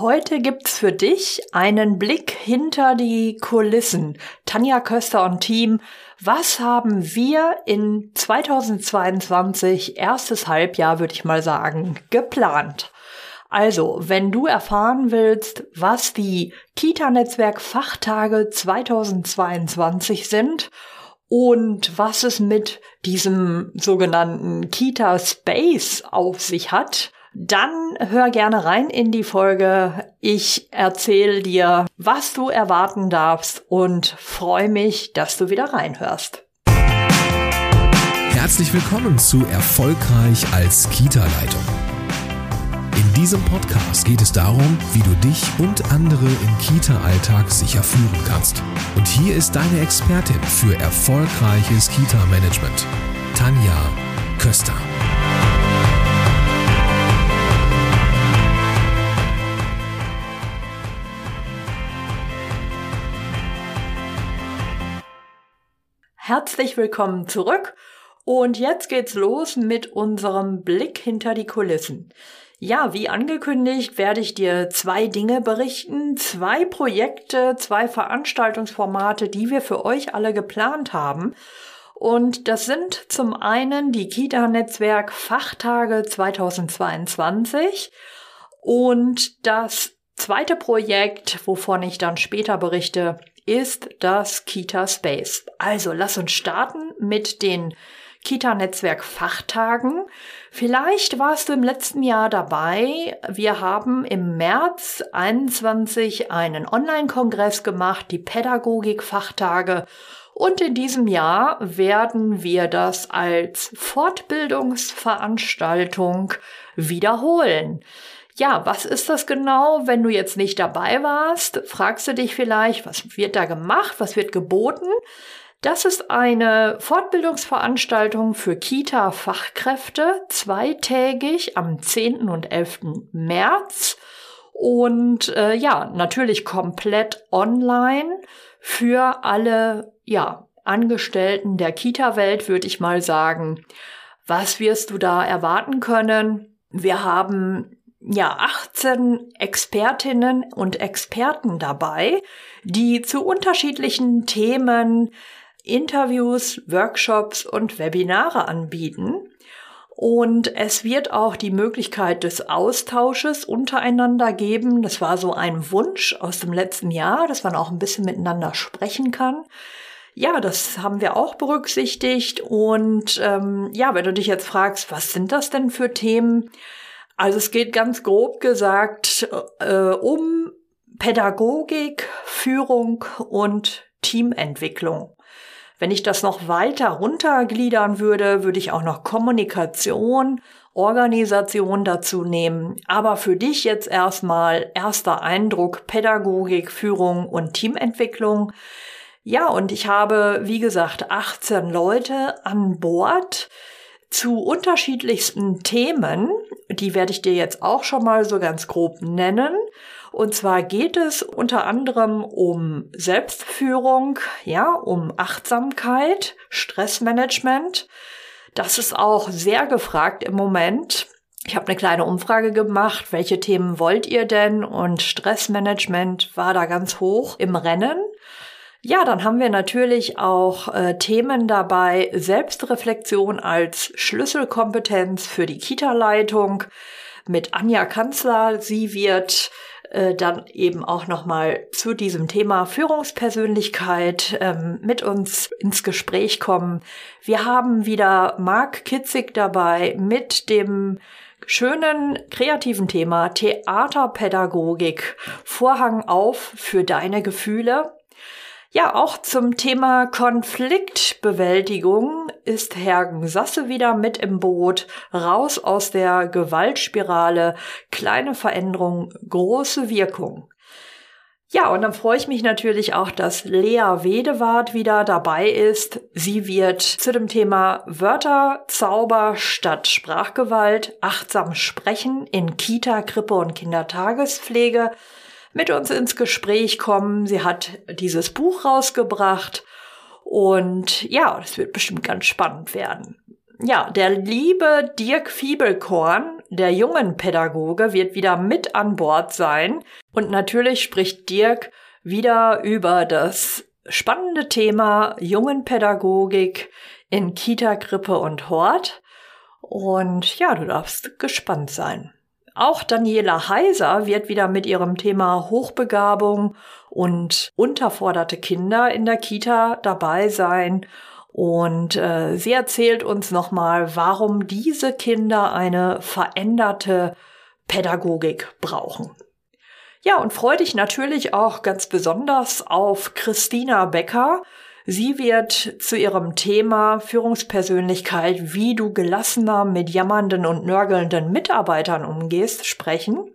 Heute gibt's für dich einen Blick hinter die Kulissen. Tanja Köster und Team, was haben wir in 2022, erstes Halbjahr würde ich mal sagen, geplant? Also, wenn du erfahren willst, was die Kita-Netzwerk Fachtage 2022 sind und was es mit diesem sogenannten Kita Space auf sich hat, dann hör gerne rein in die Folge. Ich erzähle dir, was du erwarten darfst und freue mich, dass du wieder reinhörst. Herzlich willkommen zu Erfolgreich als Kita-Leitung. In diesem Podcast geht es darum, wie du dich und andere im Kita-Alltag sicher führen kannst. Und hier ist deine Expertin für erfolgreiches Kita-Management, Tanja Köster. Herzlich willkommen zurück und jetzt geht's los mit unserem Blick hinter die Kulissen. Ja, wie angekündigt, werde ich dir zwei Dinge berichten, zwei Projekte, zwei Veranstaltungsformate, die wir für euch alle geplant haben. Und das sind zum einen die Kita-Netzwerk Fachtage 2022 und das zweite Projekt, wovon ich dann später berichte, ist das Kita Space. Also lass uns starten mit den Kita-Netzwerk Fachtagen. Vielleicht warst du im letzten Jahr dabei. Wir haben im März 21 einen Online-Kongress gemacht, die Pädagogik-Fachtage. Und in diesem Jahr werden wir das als Fortbildungsveranstaltung wiederholen. Ja, was ist das genau? Wenn du jetzt nicht dabei warst, fragst du dich vielleicht, was wird da gemacht? Was wird geboten? Das ist eine Fortbildungsveranstaltung für Kita-Fachkräfte, zweitägig am 10. und 11. März. Und äh, ja, natürlich komplett online für alle ja, Angestellten der Kita-Welt, würde ich mal sagen. Was wirst du da erwarten können? Wir haben ja 18 Expertinnen und Experten dabei, die zu unterschiedlichen Themen Interviews, Workshops und Webinare anbieten. Und es wird auch die Möglichkeit des Austausches untereinander geben. Das war so ein Wunsch aus dem letzten Jahr, dass man auch ein bisschen miteinander sprechen kann. Ja, das haben wir auch berücksichtigt. Und ähm, ja, wenn du dich jetzt fragst, was sind das denn für Themen? Also es geht ganz grob gesagt äh, um Pädagogik, Führung und Teamentwicklung. Wenn ich das noch weiter runtergliedern würde, würde ich auch noch Kommunikation, Organisation dazu nehmen. Aber für dich jetzt erstmal erster Eindruck Pädagogik, Führung und Teamentwicklung. Ja, und ich habe, wie gesagt, 18 Leute an Bord zu unterschiedlichsten Themen. Die werde ich dir jetzt auch schon mal so ganz grob nennen. Und zwar geht es unter anderem um Selbstführung, ja, um Achtsamkeit, Stressmanagement. Das ist auch sehr gefragt im Moment. Ich habe eine kleine Umfrage gemacht, welche Themen wollt ihr denn? Und Stressmanagement war da ganz hoch im Rennen. Ja, dann haben wir natürlich auch äh, Themen dabei, Selbstreflexion als Schlüsselkompetenz für die Kita-Leitung mit Anja Kanzler. Sie wird äh, dann eben auch nochmal zu diesem Thema Führungspersönlichkeit ähm, mit uns ins Gespräch kommen. Wir haben wieder Marc Kitzig dabei mit dem schönen kreativen Thema Theaterpädagogik. Vorhang auf für deine Gefühle. Ja, auch zum Thema Konfliktbewältigung ist Hergen Sasse wieder mit im Boot. Raus aus der Gewaltspirale. Kleine Veränderung, große Wirkung. Ja, und dann freue ich mich natürlich auch, dass Lea Wedewart wieder dabei ist. Sie wird zu dem Thema Wörter, Zauber statt Sprachgewalt, achtsam sprechen in Kita, Krippe und Kindertagespflege mit uns ins Gespräch kommen. Sie hat dieses Buch rausgebracht und ja, das wird bestimmt ganz spannend werden. Ja, der liebe Dirk Fiebelkorn der jungen Pädagoge, wird wieder mit an Bord sein. Und natürlich spricht Dirk wieder über das spannende Thema jungen Pädagogik in Kita, Krippe und Hort. Und ja, du darfst gespannt sein. Auch Daniela Heiser wird wieder mit ihrem Thema Hochbegabung und unterforderte Kinder in der Kita dabei sein. Und äh, sie erzählt uns nochmal, warum diese Kinder eine veränderte Pädagogik brauchen. Ja, und freue dich natürlich auch ganz besonders auf Christina Becker. Sie wird zu ihrem Thema Führungspersönlichkeit, wie du gelassener mit jammernden und nörgelnden Mitarbeitern umgehst, sprechen.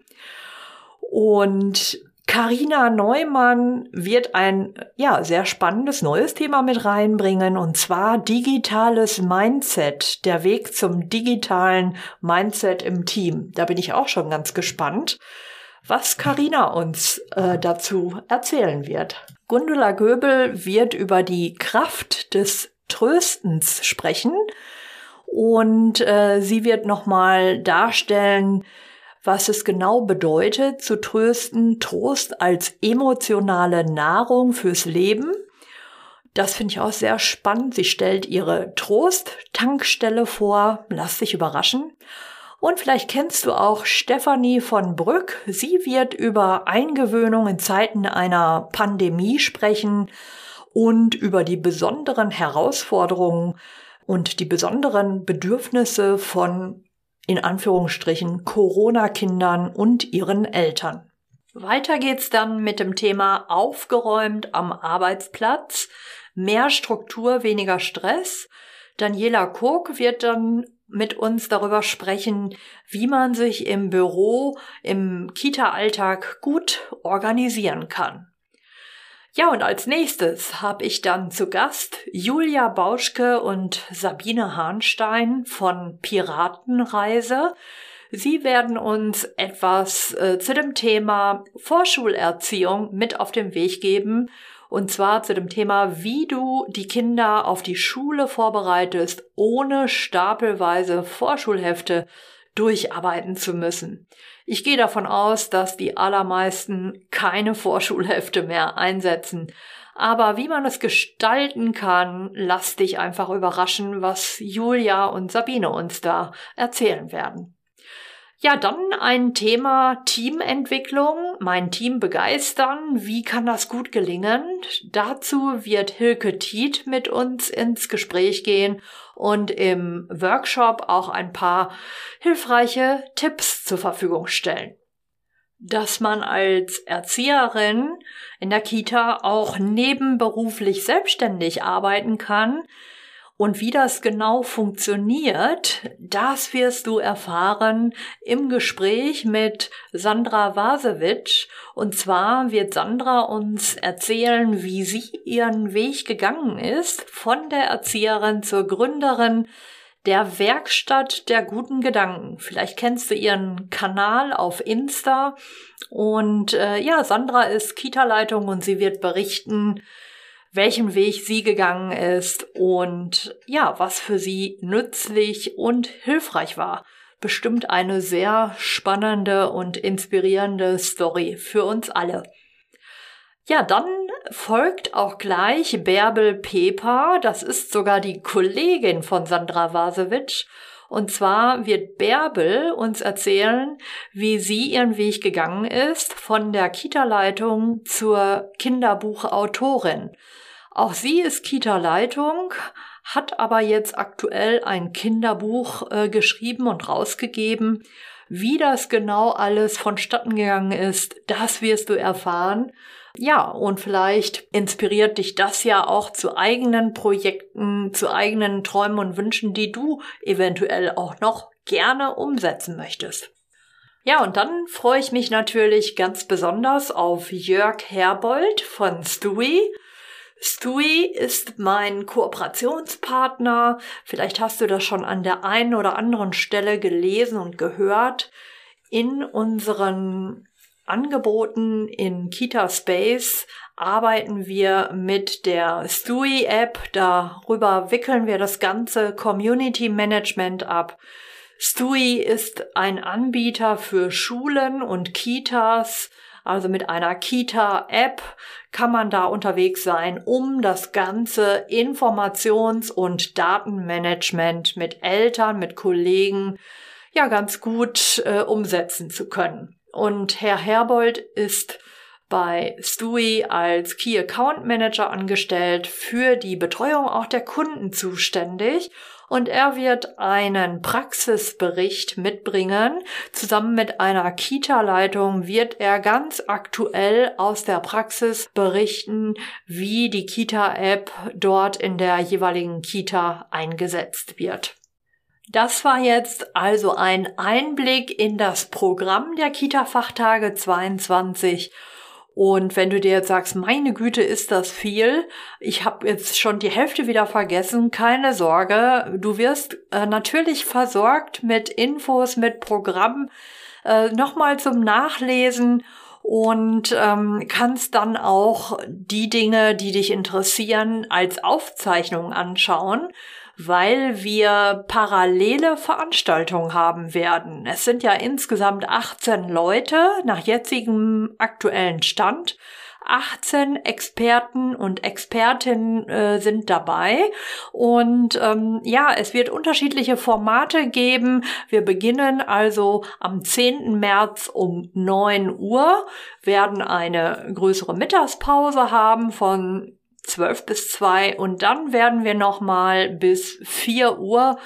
Und Karina Neumann wird ein ja sehr spannendes neues Thema mit reinbringen und zwar digitales Mindset, der Weg zum digitalen Mindset im Team. Da bin ich auch schon ganz gespannt was Karina uns äh, dazu erzählen wird. Gundula Göbel wird über die Kraft des Tröstens sprechen und äh, sie wird nochmal darstellen, was es genau bedeutet, zu trösten, Trost als emotionale Nahrung fürs Leben. Das finde ich auch sehr spannend. Sie stellt ihre Trost-Tankstelle vor. Lass dich überraschen. Und vielleicht kennst du auch Stefanie von Brück. Sie wird über Eingewöhnung in Zeiten einer Pandemie sprechen und über die besonderen Herausforderungen und die besonderen Bedürfnisse von in Anführungsstrichen Corona-Kindern und ihren Eltern. Weiter geht's dann mit dem Thema aufgeräumt am Arbeitsplatz, mehr Struktur, weniger Stress. Daniela Kurk wird dann mit uns darüber sprechen, wie man sich im Büro, im Kita-Alltag gut organisieren kann. Ja, und als nächstes habe ich dann zu Gast Julia Bauschke und Sabine Hahnstein von Piratenreise. Sie werden uns etwas äh, zu dem Thema Vorschulerziehung mit auf den Weg geben und zwar zu dem Thema, wie du die Kinder auf die Schule vorbereitest, ohne stapelweise Vorschulhefte durcharbeiten zu müssen. Ich gehe davon aus, dass die allermeisten keine Vorschulhefte mehr einsetzen. Aber wie man es gestalten kann, lass dich einfach überraschen, was Julia und Sabine uns da erzählen werden. Ja, dann ein Thema Teamentwicklung, mein Team begeistern. Wie kann das gut gelingen? Dazu wird Hilke Tiet mit uns ins Gespräch gehen und im Workshop auch ein paar hilfreiche Tipps zur Verfügung stellen. Dass man als Erzieherin in der Kita auch nebenberuflich selbstständig arbeiten kann, und wie das genau funktioniert, das wirst du erfahren im Gespräch mit Sandra Wasewitsch. Und zwar wird Sandra uns erzählen, wie sie ihren Weg gegangen ist von der Erzieherin zur Gründerin der Werkstatt der guten Gedanken. Vielleicht kennst du ihren Kanal auf Insta. Und äh, ja, Sandra ist Kita-Leitung und sie wird berichten, welchen Weg sie gegangen ist und ja, was für sie nützlich und hilfreich war. Bestimmt eine sehr spannende und inspirierende Story für uns alle. Ja, dann folgt auch gleich Bärbel Pepa. Das ist sogar die Kollegin von Sandra Wasewitsch. Und zwar wird Bärbel uns erzählen, wie sie ihren Weg gegangen ist von der Kita-Leitung zur Kinderbuchautorin. Auch sie ist Kita-Leitung, hat aber jetzt aktuell ein Kinderbuch äh, geschrieben und rausgegeben. Wie das genau alles vonstatten gegangen ist, das wirst du erfahren. Ja, und vielleicht inspiriert dich das ja auch zu eigenen Projekten, zu eigenen Träumen und Wünschen, die du eventuell auch noch gerne umsetzen möchtest. Ja, und dann freue ich mich natürlich ganz besonders auf Jörg Herbold von Stewie. Stewie ist mein Kooperationspartner. Vielleicht hast du das schon an der einen oder anderen Stelle gelesen und gehört. In unseren Angeboten in Kita Space arbeiten wir mit der Stewie App. Darüber wickeln wir das ganze Community Management ab. Stui ist ein Anbieter für Schulen und Kitas, also mit einer Kita-App kann man da unterwegs sein, um das ganze Informations- und Datenmanagement mit Eltern, mit Kollegen ja ganz gut äh, umsetzen zu können. Und Herr Herbold ist bei Stui als Key Account Manager angestellt, für die Betreuung auch der Kunden zuständig und er wird einen Praxisbericht mitbringen. Zusammen mit einer Kita-Leitung wird er ganz aktuell aus der Praxis berichten, wie die Kita-App dort in der jeweiligen Kita eingesetzt wird. Das war jetzt also ein Einblick in das Programm der Kita-Fachtage 22 und wenn du dir jetzt sagst, meine Güte, ist das viel, ich habe jetzt schon die Hälfte wieder vergessen, keine Sorge, du wirst äh, natürlich versorgt mit Infos, mit Programmen, äh, nochmal zum Nachlesen und ähm, kannst dann auch die Dinge, die dich interessieren, als Aufzeichnung anschauen weil wir parallele Veranstaltungen haben werden. Es sind ja insgesamt 18 Leute nach jetzigem aktuellen Stand. 18 Experten und Expertinnen äh, sind dabei und ähm, ja, es wird unterschiedliche Formate geben. Wir beginnen also am 10. März um 9 Uhr, werden eine größere Mittagspause haben von 12 bis 2 und dann werden wir nochmal bis 4 Uhr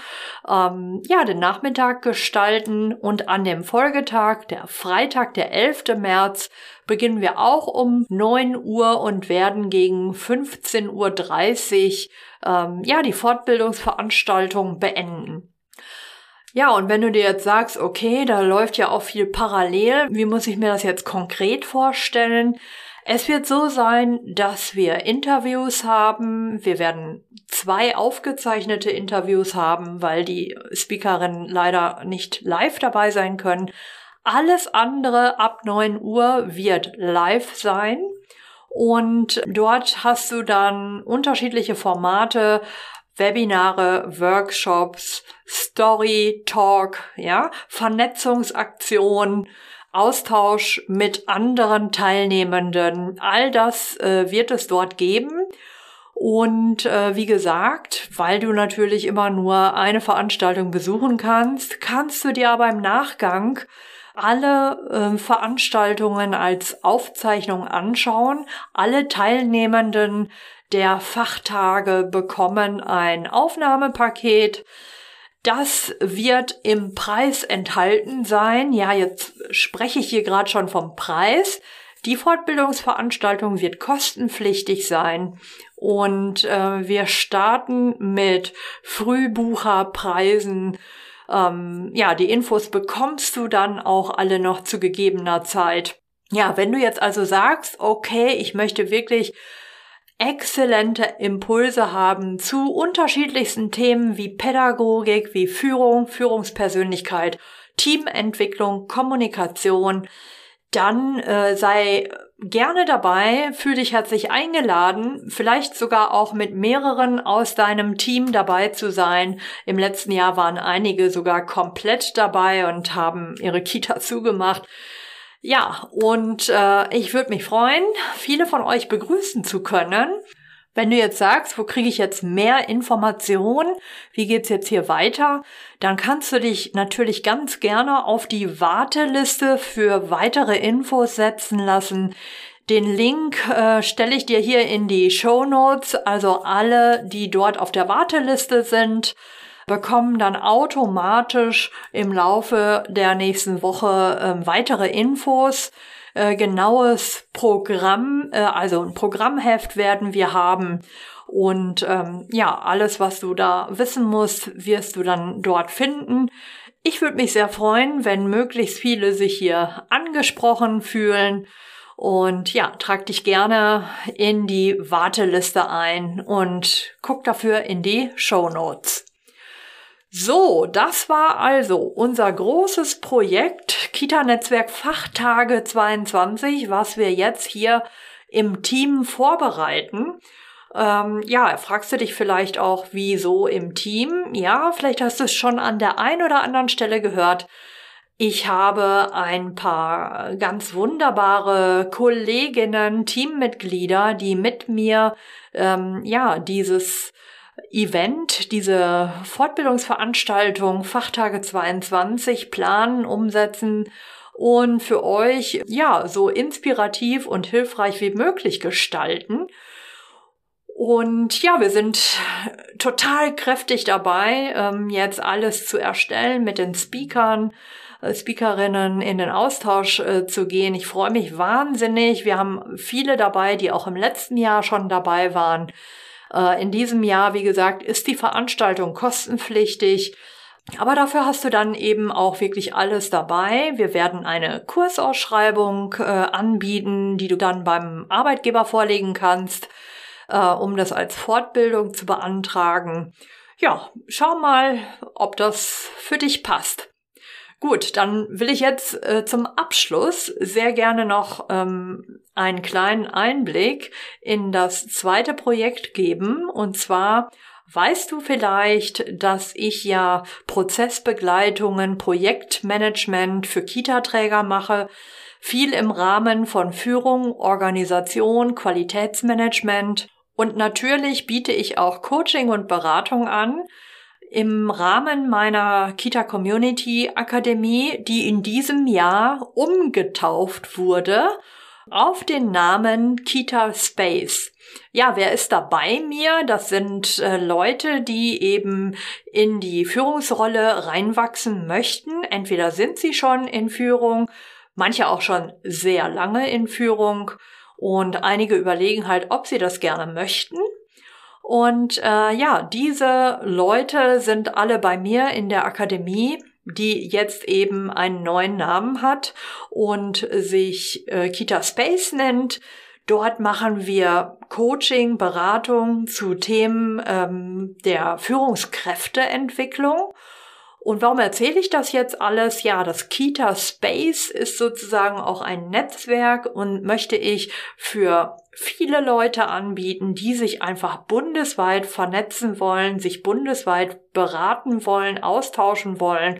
ähm, ja den Nachmittag gestalten und an dem Folgetag, der Freitag, der 11. März, beginnen wir auch um 9 Uhr und werden gegen 15.30 Uhr ähm, ja die Fortbildungsveranstaltung beenden. Ja, und wenn du dir jetzt sagst, okay, da läuft ja auch viel parallel, wie muss ich mir das jetzt konkret vorstellen? Es wird so sein, dass wir Interviews haben. Wir werden zwei aufgezeichnete Interviews haben, weil die Speakerinnen leider nicht live dabei sein können. Alles andere ab 9 Uhr wird live sein. Und dort hast du dann unterschiedliche Formate, Webinare, Workshops, Story, Talk, ja, Vernetzungsaktionen, Austausch mit anderen Teilnehmenden. All das äh, wird es dort geben. Und äh, wie gesagt, weil du natürlich immer nur eine Veranstaltung besuchen kannst, kannst du dir aber im Nachgang alle äh, Veranstaltungen als Aufzeichnung anschauen. Alle Teilnehmenden der Fachtage bekommen ein Aufnahmepaket das wird im Preis enthalten sein. Ja, jetzt spreche ich hier gerade schon vom Preis. Die Fortbildungsveranstaltung wird kostenpflichtig sein und äh, wir starten mit Frühbucherpreisen. Ähm, ja, die Infos bekommst du dann auch alle noch zu gegebener Zeit. Ja, wenn du jetzt also sagst, okay, ich möchte wirklich exzellente Impulse haben zu unterschiedlichsten Themen wie Pädagogik, wie Führung, Führungspersönlichkeit, Teamentwicklung, Kommunikation, dann äh, sei gerne dabei, fühl dich herzlich eingeladen, vielleicht sogar auch mit mehreren aus deinem Team dabei zu sein. Im letzten Jahr waren einige sogar komplett dabei und haben ihre Kita zugemacht. Ja, und äh, ich würde mich freuen, viele von euch begrüßen zu können. Wenn du jetzt sagst, wo kriege ich jetzt mehr Informationen, wie geht's jetzt hier weiter, dann kannst du dich natürlich ganz gerne auf die Warteliste für weitere Infos setzen lassen. Den Link äh, stelle ich dir hier in die Show Notes, also alle, die dort auf der Warteliste sind bekommen dann automatisch im Laufe der nächsten Woche äh, weitere Infos. Äh, genaues Programm, äh, also ein Programmheft werden wir haben. Und ähm, ja, alles, was du da wissen musst, wirst du dann dort finden. Ich würde mich sehr freuen, wenn möglichst viele sich hier angesprochen fühlen. Und ja, trag dich gerne in die Warteliste ein und guck dafür in die Show Notes. So, das war also unser großes Projekt Kita-Netzwerk Fachtage 22, was wir jetzt hier im Team vorbereiten. Ähm, ja, fragst du dich vielleicht auch, wieso im Team? Ja, vielleicht hast du es schon an der einen oder anderen Stelle gehört. Ich habe ein paar ganz wunderbare Kolleginnen, Teammitglieder, die mit mir ähm, ja dieses Event, diese Fortbildungsveranstaltung Fachtage 22 planen, umsetzen und für euch ja so inspirativ und hilfreich wie möglich gestalten. Und ja, wir sind total kräftig dabei, ähm, jetzt alles zu erstellen, mit den Speakern, äh, Speakerinnen in den Austausch äh, zu gehen. Ich freue mich wahnsinnig. Wir haben viele dabei, die auch im letzten Jahr schon dabei waren. Äh, in diesem Jahr, wie gesagt, ist die Veranstaltung kostenpflichtig. Aber dafür hast du dann eben auch wirklich alles dabei. Wir werden eine Kursausschreibung äh, anbieten, die du dann beim Arbeitgeber vorlegen kannst äh, um das als Fortbildung zu beantragen. Ja, schau mal, ob das für dich passt. Gut, dann will ich jetzt äh, zum Abschluss sehr gerne noch ähm, einen kleinen Einblick in das zweite Projekt geben. Und zwar weißt du vielleicht, dass ich ja Prozessbegleitungen, Projektmanagement für Kita-Träger mache viel im Rahmen von Führung, Organisation, Qualitätsmanagement und natürlich biete ich auch Coaching und Beratung an im Rahmen meiner Kita Community Akademie, die in diesem Jahr umgetauft wurde auf den Namen Kita Space. Ja, wer ist da bei mir? Das sind äh, Leute, die eben in die Führungsrolle reinwachsen möchten. Entweder sind sie schon in Führung, manche auch schon sehr lange in Führung und einige überlegen halt, ob sie das gerne möchten. Und äh, ja, diese Leute sind alle bei mir in der Akademie, die jetzt eben einen neuen Namen hat und sich äh, Kita Space nennt. Dort machen wir Coaching, Beratung zu Themen ähm, der Führungskräfteentwicklung und warum erzähle ich das jetzt alles? Ja, das Kita Space ist sozusagen auch ein Netzwerk und möchte ich für viele Leute anbieten, die sich einfach bundesweit vernetzen wollen, sich bundesweit beraten wollen, austauschen wollen.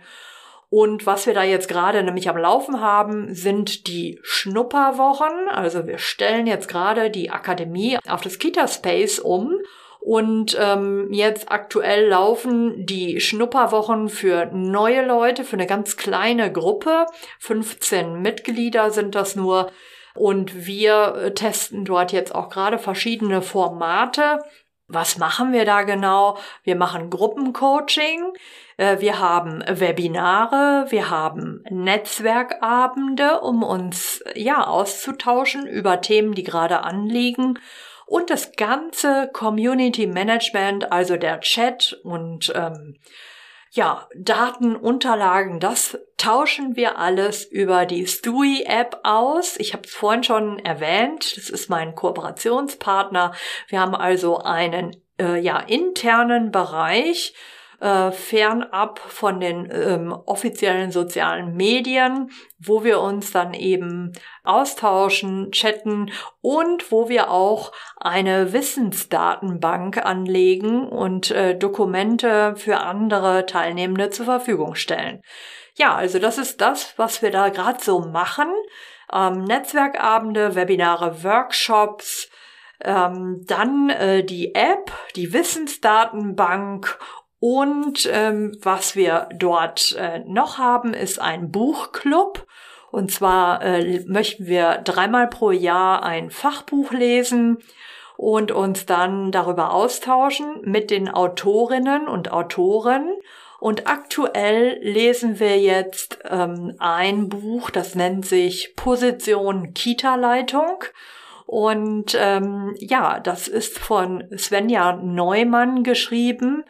Und was wir da jetzt gerade nämlich am Laufen haben, sind die Schnupperwochen. Also wir stellen jetzt gerade die Akademie auf das Kita Space um und ähm, jetzt aktuell laufen die Schnupperwochen für neue Leute, für eine ganz kleine Gruppe. 15 Mitglieder sind das nur. Und wir äh, testen dort jetzt auch gerade verschiedene Formate. Was machen wir da genau? Wir machen Gruppencoaching. Äh, wir haben Webinare, wir haben Netzwerkabende, um uns ja auszutauschen über Themen, die gerade anliegen und das ganze Community Management, also der Chat und ähm, ja, Datenunterlagen, das tauschen wir alles über die Stui-App aus. Ich habe es vorhin schon erwähnt, das ist mein Kooperationspartner. Wir haben also einen äh, ja, internen Bereich, äh, fernab von den ähm, offiziellen sozialen Medien, wo wir uns dann eben austauschen, chatten und wo wir auch eine Wissensdatenbank anlegen und äh, Dokumente für andere Teilnehmende zur Verfügung stellen. Ja, also das ist das, was wir da gerade so machen. Ähm, Netzwerkabende, Webinare, Workshops, ähm, dann äh, die App, die Wissensdatenbank und ähm, was wir dort äh, noch haben, ist ein Buchclub. Und zwar äh, möchten wir dreimal pro Jahr ein Fachbuch lesen und uns dann darüber austauschen mit den Autorinnen und Autoren. Und aktuell lesen wir jetzt ähm, ein Buch, das nennt sich Position Kita-Leitung. Und ähm, ja, das ist von Svenja Neumann geschrieben.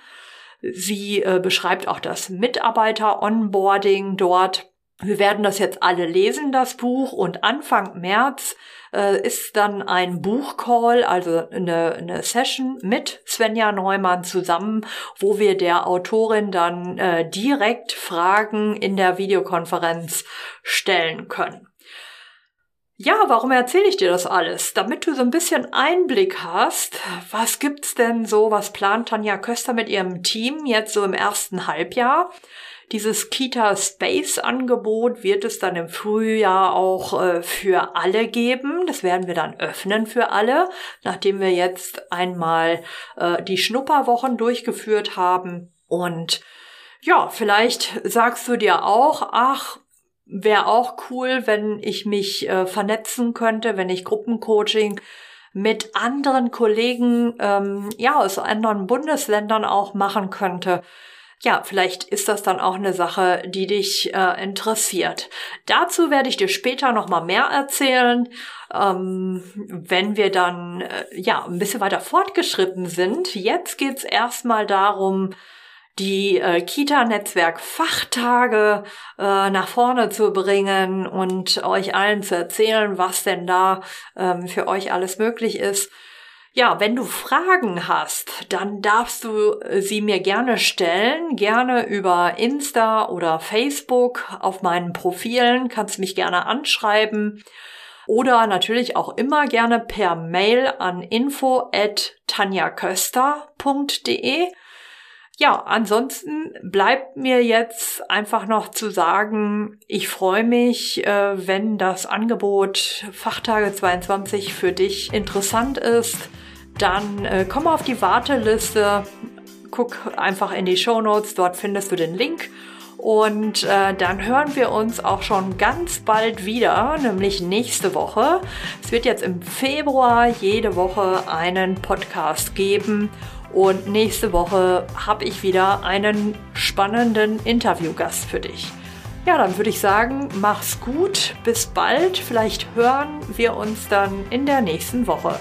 Sie äh, beschreibt auch das Mitarbeiter-Onboarding dort. Wir werden das jetzt alle lesen, das Buch, und Anfang März äh, ist dann ein Buchcall, also eine, eine Session mit Svenja Neumann zusammen, wo wir der Autorin dann äh, direkt Fragen in der Videokonferenz stellen können. Ja, warum erzähle ich dir das alles? Damit du so ein bisschen Einblick hast, was gibt's denn so, was plant Tanja Köster mit ihrem Team jetzt so im ersten Halbjahr? Dieses Kita Space Angebot wird es dann im Frühjahr auch äh, für alle geben. Das werden wir dann öffnen für alle, nachdem wir jetzt einmal äh, die Schnupperwochen durchgeführt haben. Und ja, vielleicht sagst du dir auch, ach, Wäre auch cool, wenn ich mich äh, vernetzen könnte, wenn ich Gruppencoaching mit anderen Kollegen ähm, ja aus anderen Bundesländern auch machen könnte. Ja, vielleicht ist das dann auch eine Sache, die dich äh, interessiert. Dazu werde ich dir später noch mal mehr erzählen, ähm, wenn wir dann äh, ja ein bisschen weiter fortgeschritten sind. Jetzt geht's erstmal darum, die äh, Kita-Netzwerk-Fachtage äh, nach vorne zu bringen und euch allen zu erzählen, was denn da ähm, für euch alles möglich ist. Ja, wenn du Fragen hast, dann darfst du äh, sie mir gerne stellen, gerne über Insta oder Facebook auf meinen Profilen, kannst mich gerne anschreiben oder natürlich auch immer gerne per Mail an info at tanjaköster.de. Ja, ansonsten bleibt mir jetzt einfach noch zu sagen, ich freue mich, äh, wenn das Angebot Fachtage 22 für dich interessant ist. Dann äh, komm auf die Warteliste, guck einfach in die Show Notes, dort findest du den Link. Und äh, dann hören wir uns auch schon ganz bald wieder, nämlich nächste Woche. Es wird jetzt im Februar jede Woche einen Podcast geben. Und nächste Woche habe ich wieder einen spannenden Interviewgast für dich. Ja, dann würde ich sagen, mach's gut, bis bald. Vielleicht hören wir uns dann in der nächsten Woche.